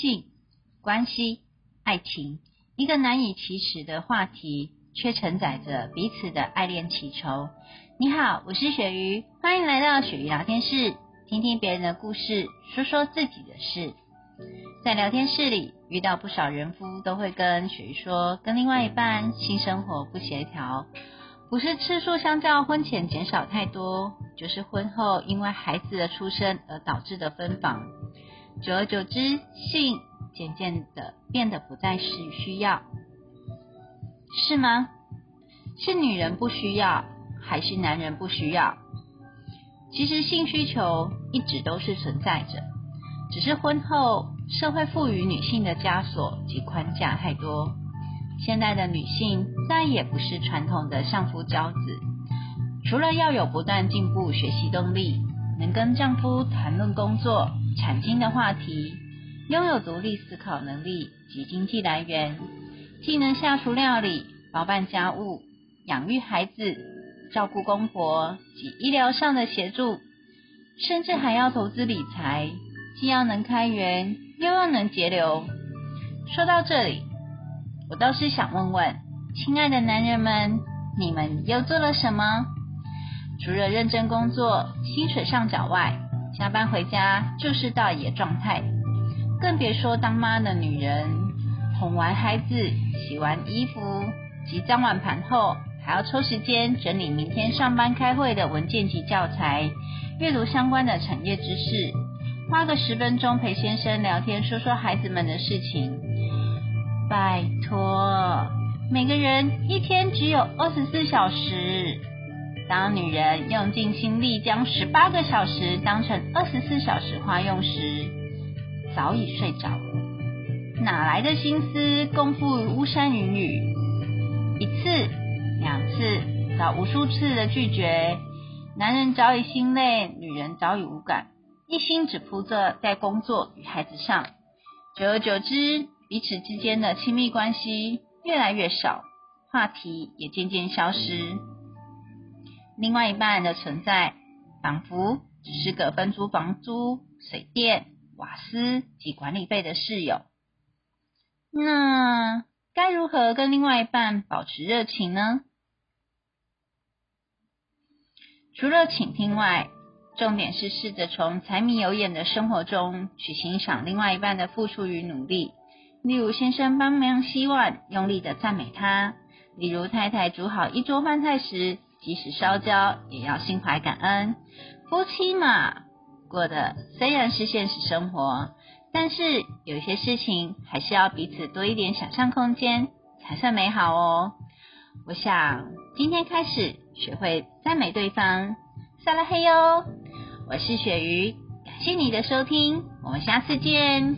性、关系、爱情，一个难以启齿的话题，却承载着彼此的爱恋情仇。你好，我是雪鱼，欢迎来到雪鱼聊天室，听听别人的故事，说说自己的事。在聊天室里，遇到不少人夫都会跟雪鱼说，跟另外一半性生活不协调，不是次数相较婚前减少太多，就是婚后因为孩子的出生而导致的分房。久而久之，性渐渐的变得不再是需要，是吗？是女人不需要，还是男人不需要？其实性需求一直都是存在着，只是婚后社会赋予女性的枷锁及框架太多。现代的女性再也不是传统的相夫教子，除了要有不断进步学习动力，能跟丈夫谈论工作。产经的话题，拥有独立思考能力及经济来源，既能下厨料理、包办家务、养育孩子、照顾公婆及医疗上的协助，甚至还要投资理财，既要能开源，又要能节流。说到这里，我倒是想问问，亲爱的男人们，你们又做了什么？除了认真工作、薪水上缴外，下班回家就是大爷状态，更别说当妈的女人，哄完孩子、洗完衣服及脏碗盘后，还要抽时间整理明天上班开会的文件及教材，阅读相关的产业知识，花个十分钟陪先生聊天，说说孩子们的事情。拜托，每个人一天只有二十四小时。当女人用尽心力将十八个小时当成二十四小时花用时，早已睡着了。哪来的心思共赴巫山云雨？一次、两次，到无数次的拒绝，男人早已心累，女人早已无感，一心只扑着在工作与孩子上。久而久之，彼此之间的亲密关系越来越少，话题也渐渐消失。另外一半的存在，仿佛只是个分租房租、水电、瓦斯及管理费的室友。那该如何跟另外一半保持热情呢？除了倾听外，重点是试着从柴米油盐的生活中去欣赏另外一半的付出与努力。例如，先生帮忙洗碗，用力的赞美他；例如，太太煮好一桌饭菜时。即使烧焦，也要心怀感恩。夫妻嘛，过的虽然是现实生活，但是有些事情还是要彼此多一点想象空间，才算美好哦。我想今天开始学会赞美对方，撒拉嘿哟！我是鳕鱼，感谢你的收听，我们下次见。